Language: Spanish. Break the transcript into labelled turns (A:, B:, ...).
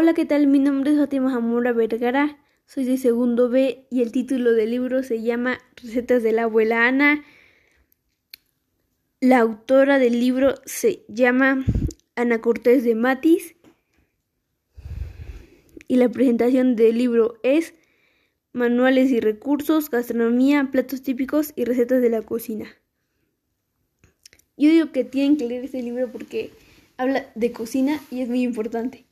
A: Hola, ¿qué tal? Mi nombre es Fátima Zamora Vergara, soy de segundo B y el título del libro se llama Recetas de la abuela Ana. La autora del libro se llama Ana Cortés de Matis y la presentación del libro es Manuales y recursos, gastronomía, platos típicos y recetas de la cocina. Yo digo que tienen que leer este libro porque habla de cocina y es muy importante.